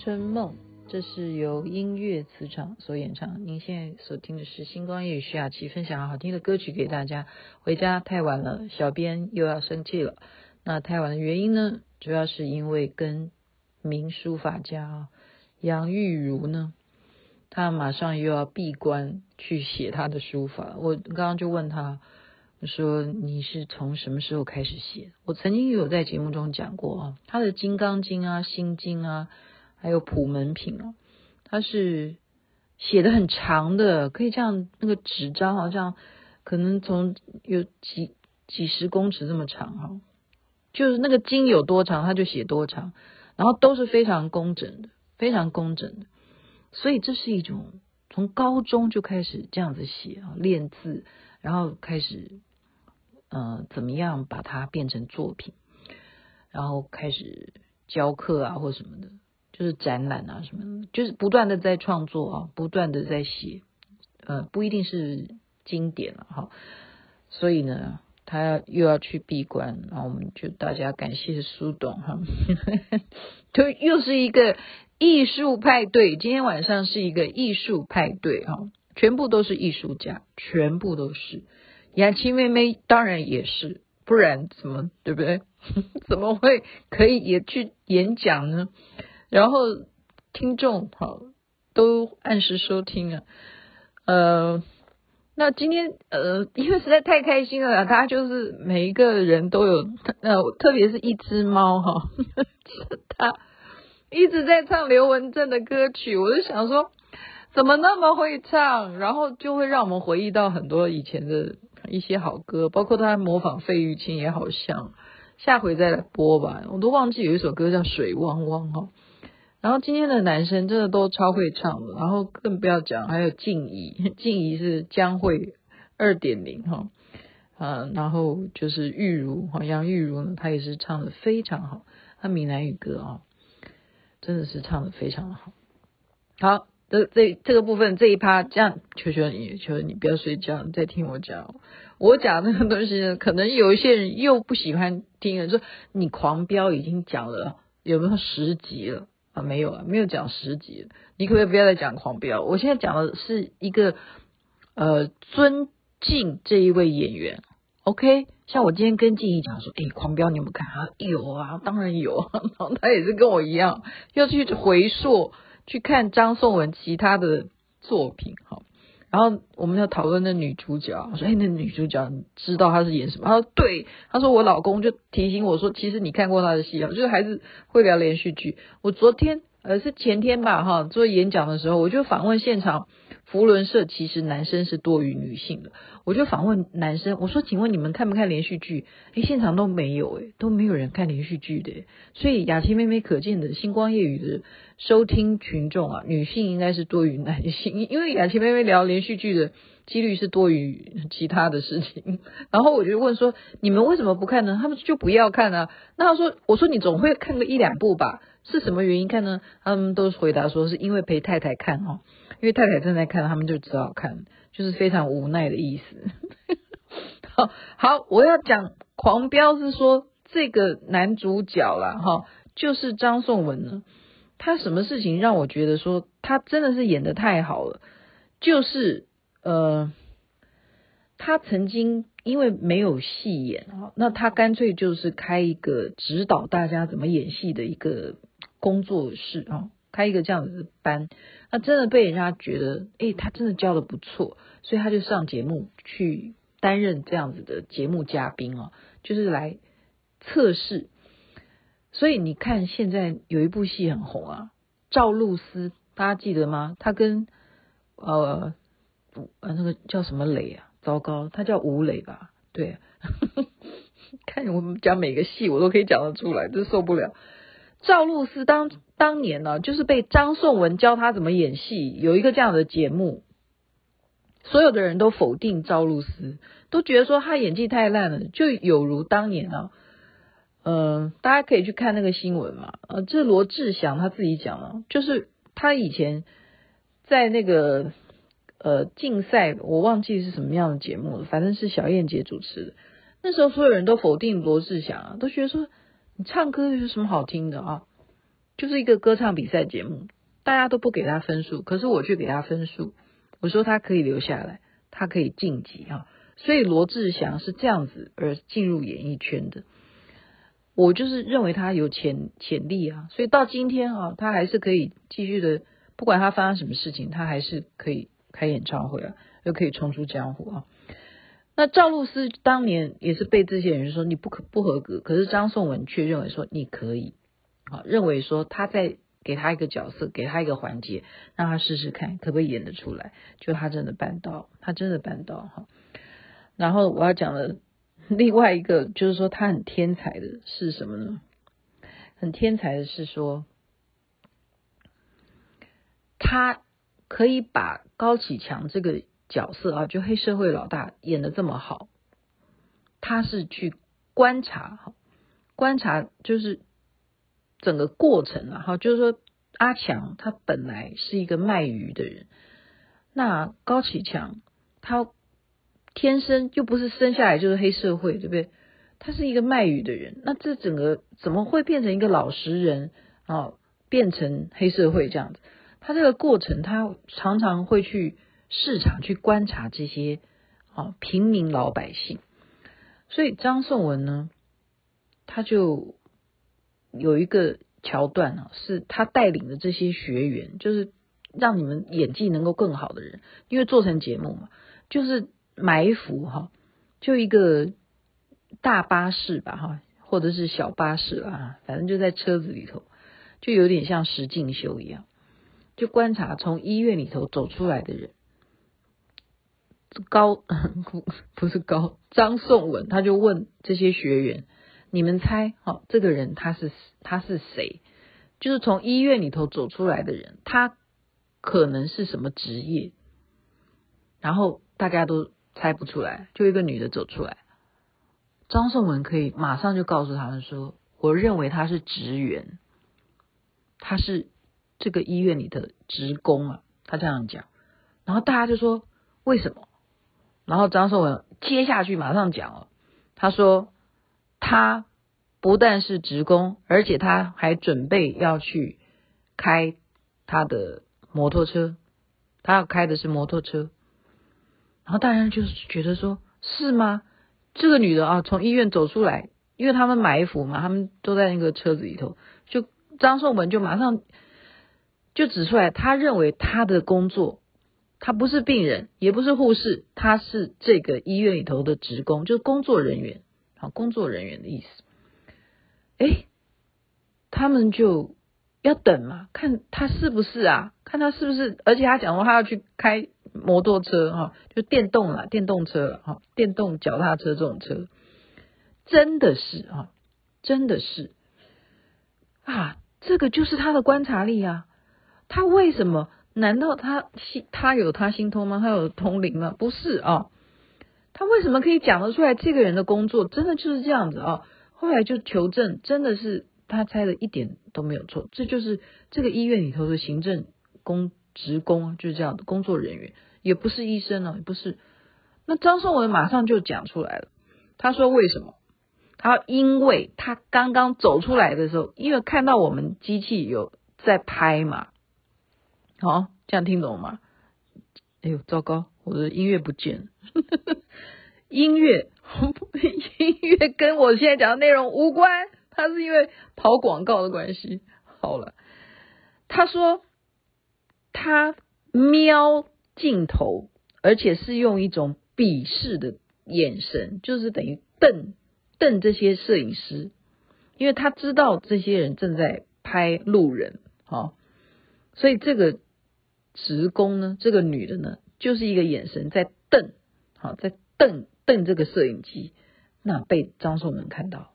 春梦，这是由音乐磁场所演唱。您现在所听的是星光夜雨徐雅琪分享好听的歌曲给大家。回家太晚了，小编又要生气了。那太晚的原因呢，主要是因为跟名书法家杨玉如呢，他马上又要闭关去写他的书法。我刚刚就问他。说你是从什么时候开始写？我曾经有在节目中讲过啊，他的《金刚经》啊、《心经》啊，还有《普门品》啊，它是写的很长的，可以这样，那个纸张好像可能从有几几十公尺这么长哈，就是那个经有多长，他就写多长，然后都是非常工整的，非常工整的，所以这是一种从高中就开始这样子写啊，练字，然后开始。呃，怎么样把它变成作品？然后开始教课啊，或什么的，就是展览啊什么的，就是不断的在创作啊，不断的在写。呃，不一定是经典了哈。所以呢，他又要去闭关，然后我们就大家感谢苏董哈。就又是一个艺术派对，今天晚上是一个艺术派对哈，全部都是艺术家，全部都是。雅琪妹妹当然也是，不然怎么对不对？怎么会可以也去演讲呢？然后听众好都按时收听啊。呃，那今天呃，因为实在太开心了，他就是每一个人都有呃，特别是一只猫哈，他一直在唱刘文正的歌曲，我就想说怎么那么会唱，然后就会让我们回忆到很多以前的。一些好歌，包括他模仿费玉清也好像，下回再来播吧。我都忘记有一首歌叫《水汪汪》哈。然后今天的男生真的都超会唱的，然后更不要讲还有静怡，静怡是江蕙二点零哈啊，然后就是玉如好像玉如呢，她也是唱的非常好，她闽南语歌啊，真的是唱的非常好。好。这这这个部分这一趴，这样求求你，求求你不要睡觉，你再听我讲。我讲那个东西呢，可能有一些人又不喜欢听了，说你狂飙已经讲了有没有十集了没有啊，没有讲十集。你可不可以不要再讲狂飙？我现在讲的是一个呃尊敬这一位演员。OK，像我今天跟静怡讲说，诶，狂飙你有没有看啊？有啊，当然有啊。然后他也是跟我一样要去回溯。去看张颂文其他的作品，好，然后我们要讨论那女主角，我说，哎，那女主角你知道她是演什么？她说对，她说我老公就提醒我说，其实你看过她的戏啊，就是还是会聊连续剧。我昨天呃是前天吧，哈，做演讲的时候，我就访问现场，福伦社其实男生是多于女性的，我就访问男生，我说，请问你们看不看连续剧？哎，现场都没有，哎，都没有人看连续剧的，所以雅琪妹妹可见的星光夜语的。收听群众啊，女性应该是多于男性，因为雅琪妹妹聊连续剧的几率是多于其他的事情。然后我就问说，你们为什么不看呢？他们就不要看啊。那他说，我说你总会看个一两部吧？是什么原因看呢？他们都回答说是因为陪太太看哦，因为太太正在看，他们就只好看，就是非常无奈的意思。好，好，我要讲狂飙是说这个男主角啦，哈，就是张颂文呢。他什么事情让我觉得说他真的是演得太好了？就是呃，他曾经因为没有戏演啊，那他干脆就是开一个指导大家怎么演戏的一个工作室啊，开一个这样子的班。那真的被人家觉得，诶，他真的教得不错，所以他就上节目去担任这样子的节目嘉宾啊，就是来测试。所以你看，现在有一部戏很红啊，赵露思，大家记得吗？他跟呃呃那个叫什么磊啊？糟糕，他叫吴磊吧？对，看我们讲每个戏，我都可以讲得出来，真受不了。赵露思当当年呢、就是被张颂文教他怎么演戏，有一个这样的节目，所有的人都否定赵露思，都觉得说他演技太烂了，就有如当年啊。嗯、大家可以去看那个新闻嘛。呃，这罗志祥他自己讲了，就是他以前在那个呃竞赛，我忘记是什么样的节目了，反正是小燕姐主持的。那时候所有人都否定罗志祥啊，都觉得说你唱歌有什么好听的啊？就是一个歌唱比赛节目，大家都不给他分数，可是我却给他分数。我说他可以留下来，他可以晋级啊。所以罗志祥是这样子而进入演艺圈的。我就是认为他有潜潜力啊，所以到今天啊，他还是可以继续的，不管他发生什么事情，他还是可以开演唱会啊，又可以冲出江湖啊。那赵露思当年也是被这些人说你不可不合格，可是张颂文却认为说你可以啊，认为说他在给他一个角色，给他一个环节，让他试试看可不可以演得出来，就他真的办到，他真的办到哈。然后我要讲的。另外一个就是说，他很天才的是什么呢？很天才的是说，他可以把高启强这个角色啊，就黑社会老大演得这么好。他是去观察哈，观察就是整个过程啊，哈，就是说阿强他本来是一个卖鱼的人，那高启强他。天生就不是生下来就是黑社会，对不对？他是一个卖鱼的人，那这整个怎么会变成一个老实人啊？变成黑社会这样子？他这个过程，他常常会去市场去观察这些啊平民老百姓。所以张颂文呢，他就有一个桥段啊，是他带领的这些学员，就是让你们演技能够更好的人，因为做成节目嘛，就是。埋伏哈，就一个大巴士吧哈，或者是小巴士啊，反正就在车子里头，就有点像实境秀一样，就观察从医院里头走出来的人，高 不不是高，张颂文他就问这些学员，你们猜哈，这个人他是他是谁？就是从医院里头走出来的人，他可能是什么职业？然后大家都。猜不出来，就一个女的走出来。张颂文可以马上就告诉他们说：“我认为他是职员，他是这个医院里的职工啊。”他这样讲，然后大家就说：“为什么？”然后张颂文接下去马上讲了，他说：“他不但是职工，而且他还准备要去开他的摩托车，他要开的是摩托车。”然后大家就是觉得说，是吗？这个女的啊，从医院走出来，因为他们埋伏嘛，他们都在那个车子里头。就张颂文就马上就指出来，他认为他的工作，他不是病人，也不是护士，他是这个医院里头的职工，就是工作人员，好，工作人员的意思。哎，他们就要等嘛，看他是不是啊，看他是不是，而且他讲说他要去开。摩托车哈，就电动啦，电动车了哈，电动脚踏车这种车，真的是啊，真的是啊，这个就是他的观察力啊。他为什么？难道他心他有他心通吗？他有通灵吗？不是啊，他为什么可以讲得出来？这个人的工作真的就是这样子啊。后来就求证，真的是他猜的一点都没有错。这就是这个医院里头的行政工职工就是这样的工作人员，也不是医生呢，也不是。那张颂文马上就讲出来了，他说为什么？他因为他刚刚走出来的时候，因为看到我们机器有在拍嘛。好，这样听懂吗？哎呦，糟糕，我的音乐不见了。音乐，音乐跟我现在讲的内容无关，他是因为跑广告的关系。好了，他说他瞄镜头，而且是用一种鄙视的眼神，就是等于瞪瞪这些摄影师，因为他知道这些人正在拍路人，好，所以这个。职工呢，这个女的呢，就是一个眼神在瞪，好，在瞪瞪这个摄影机，那被张颂文看到，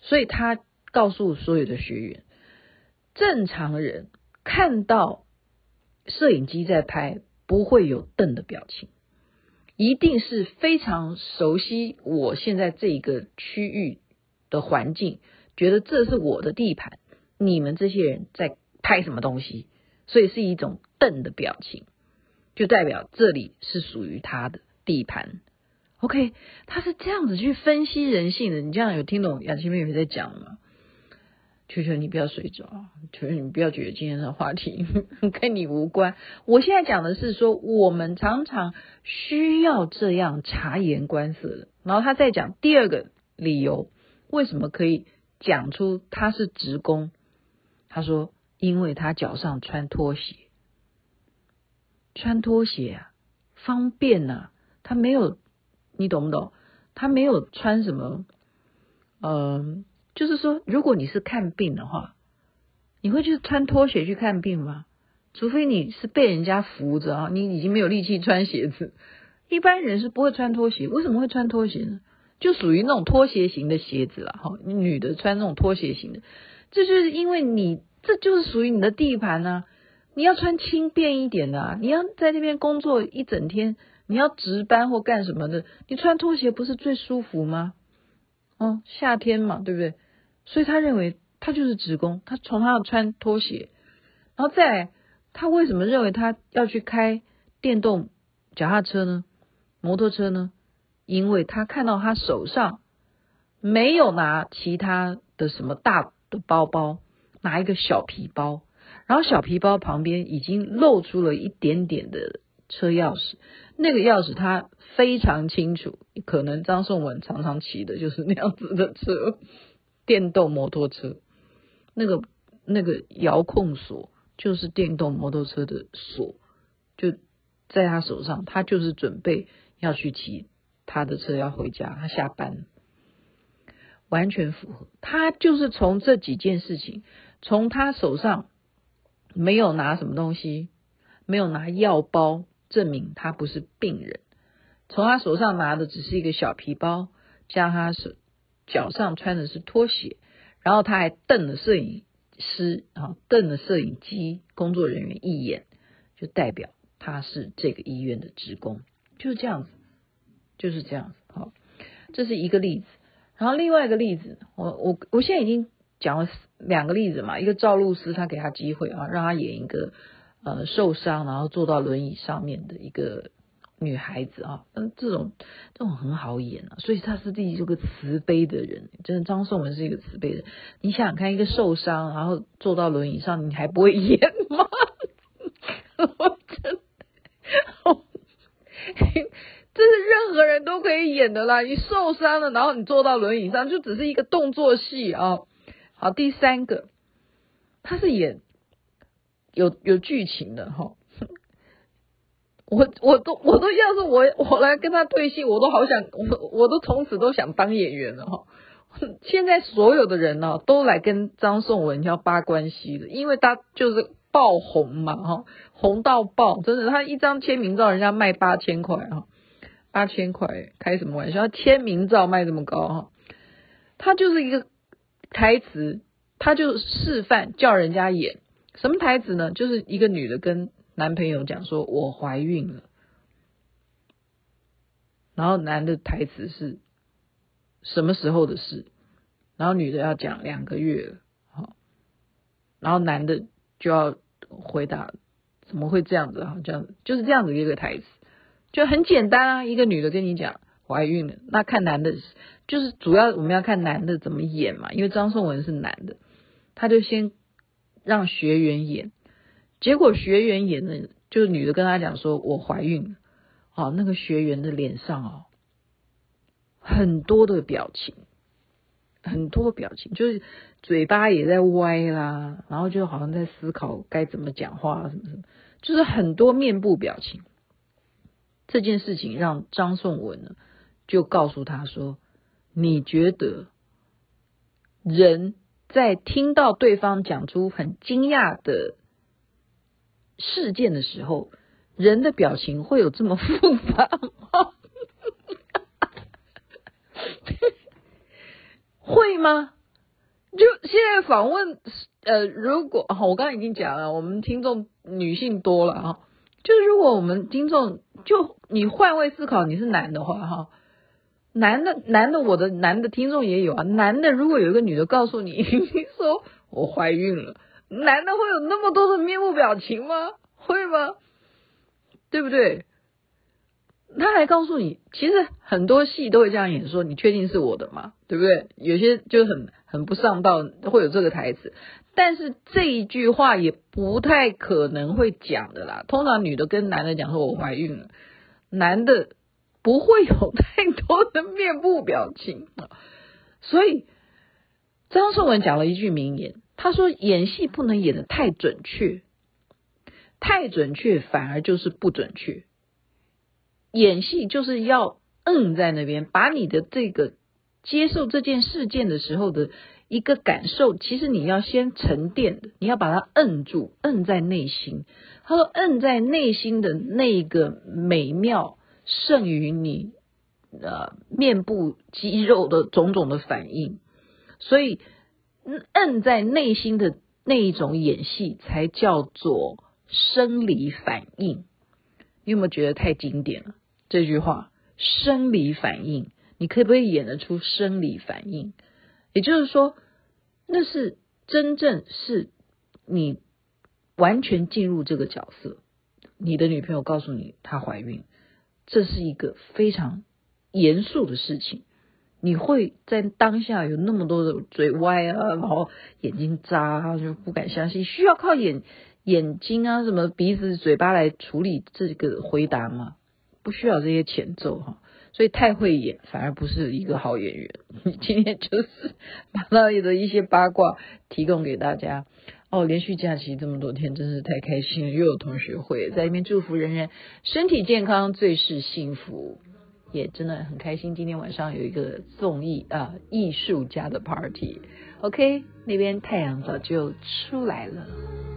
所以他告诉所有的学员，正常人看到摄影机在拍，不会有瞪的表情，一定是非常熟悉我现在这一个区域的环境，觉得这是我的地盘，你们这些人在拍什么东西？所以是一种瞪的表情，就代表这里是属于他的地盘。OK，他是这样子去分析人性的。你这样有听懂雅琪妹妹在讲吗？求求你不要睡着，求求你不要觉得今天的话题 跟你无关。我现在讲的是说，我们常常需要这样察言观色的。然后他再讲第二个理由，为什么可以讲出他是职工？他说。因为他脚上穿拖鞋，穿拖鞋啊，方便呐、他没有，你懂不懂？他没有穿什么，嗯、就是说，如果你是看病的话，你会去穿拖鞋去看病吗？除非你是被人家扶着啊，你已经没有力气穿鞋子。一般人是不会穿拖鞋，为什么会穿拖鞋呢？就属于那种拖鞋型的鞋子了哈。女的穿那种拖鞋型的，这就是因为你。这就是属于你的地盘呢，你要穿轻便一点的啊，你要在那边工作一整天，你要值班或干什么的，你穿拖鞋不是最舒服吗？哦，夏天嘛，对不对？所以他认为他就是职工，他从他要穿拖鞋，然后再来，他为什么认为他要去开电动脚踏车呢？摩托车呢？因为他看到他手上没有拿其他的什么大的包包。拿一个小皮包，然后小皮包旁边已经露出了一点点的车钥匙，那个钥匙他非常清楚，可能张颂文常常骑的就是那样子的车，电动摩托车，那个那个遥控锁就是电动摩托车的锁，就在他手上，他就是准备要去骑他的车要回家，他下班，完全符合，他就是从这几件事情。从他手上没有拿什么东西，没有拿药包证明他不是病人。从他手上拿的只是一个小皮包，加他手脚上穿的是拖鞋，然后他还瞪了摄影师啊，瞪了摄影机工作人员一眼，就代表他是这个医院的职工，就是这样子，就是这样子。好，这是一个例子。然后另外一个例子，我我我现在已经。讲了两个例子嘛，一个赵露思，他给他机会啊，让他演一个呃受伤然后坐到轮椅上面的一个女孩子啊，嗯，这种这种很好演啊，所以他是第一个慈悲的人，真的张颂文是一个慈悲的。你想想看，一个受伤然后坐到轮椅上，你还不会演吗？我真的，这是任何人都可以演的啦。你受伤了，然后你坐到轮椅上，就只是一个动作戏啊。好，第三个，他是演有有剧情的哈。我我都我都要是我我来跟他对戏，我都好想我我都从此都想当演员了哈。现在所有的人呢，都来跟张颂文要扒关系的，因为他就是爆红嘛哈，红到爆，真的，他一张签名照人家卖八千块哈，八千块开什么玩笑？他签名照卖这么高哈，他就是一个。台词，他就示范叫人家演，什么台词呢？就是一个女的跟男朋友讲说：“我怀孕了。”然后男的台词是什么时候的事？然后女的要讲两个月了，好，然后男的就要回答：“怎么会这样子？”好像就是这样子一个台词，就很简单啊。一个女的跟你讲怀孕了，那看男的，就是主要我们要看男的怎么演嘛。因为张颂文是男的，他就先让学员演，结果学员演的，就是女的跟他讲说：“我怀孕了。”哦，那个学员的脸上哦，很多的表情，很多表情，就是嘴巴也在歪啦，然后就好像在思考该怎么讲话什么什么，就是很多面部表情。这件事情让张颂文呢，就告诉他说：“你觉得人在听到对方讲出很惊讶的事件的时候？”人的表情会有这么复杂吗？会吗？就现在访问，呃，如果我刚刚已经讲了，我们听众女性多了哈，就是如果我们听众就你换位思考，你是男的话哈，男的男的，我的男的听众也有啊，男的如果有一个女的告诉你，说我怀孕了，男的会有那么多的面部表情吗？会吗？对不对？他还告诉你，其实很多戏都会这样演，说你确定是我的吗？对不对？有些就很很不上道，会有这个台词。但是这一句话也不太可能会讲的啦。通常女的跟男的讲说我怀孕了，男的不会有太多的面部表情。所以张颂文讲了一句名言，他说演戏不能演得太准确。太准确反而就是不准确，演戏就是要摁在那边，把你的这个接受这件事件的时候的一个感受，其实你要先沉淀的，你要把它摁住，摁在内心。他说，摁在内心的那个美妙，胜于你呃面部肌肉的种种的反应。所以，摁在内心的那一种演戏，才叫做。生理反应，你有没有觉得太经典了？这句话，生理反应，你可不可以演得出生理反应？也就是说，那是真正是你完全进入这个角色。你的女朋友告诉你她怀孕，这是一个非常严肃的事情。你会在当下有那么多的嘴歪啊，然后眼睛眨啊，就不敢相信，需要靠眼。眼睛啊，什么鼻子、嘴巴来处理这个回答吗？不需要这些前奏哈，所以太会演反而不是一个好演员。今天就是把那里的一些八卦提供给大家哦。连续假期这么多天，真是太开心了，又有同学会在那边祝福人人身体健康，最是幸福，也真的很开心。今天晚上有一个综艺啊，艺术家的 party，OK，那边太阳早就出来了。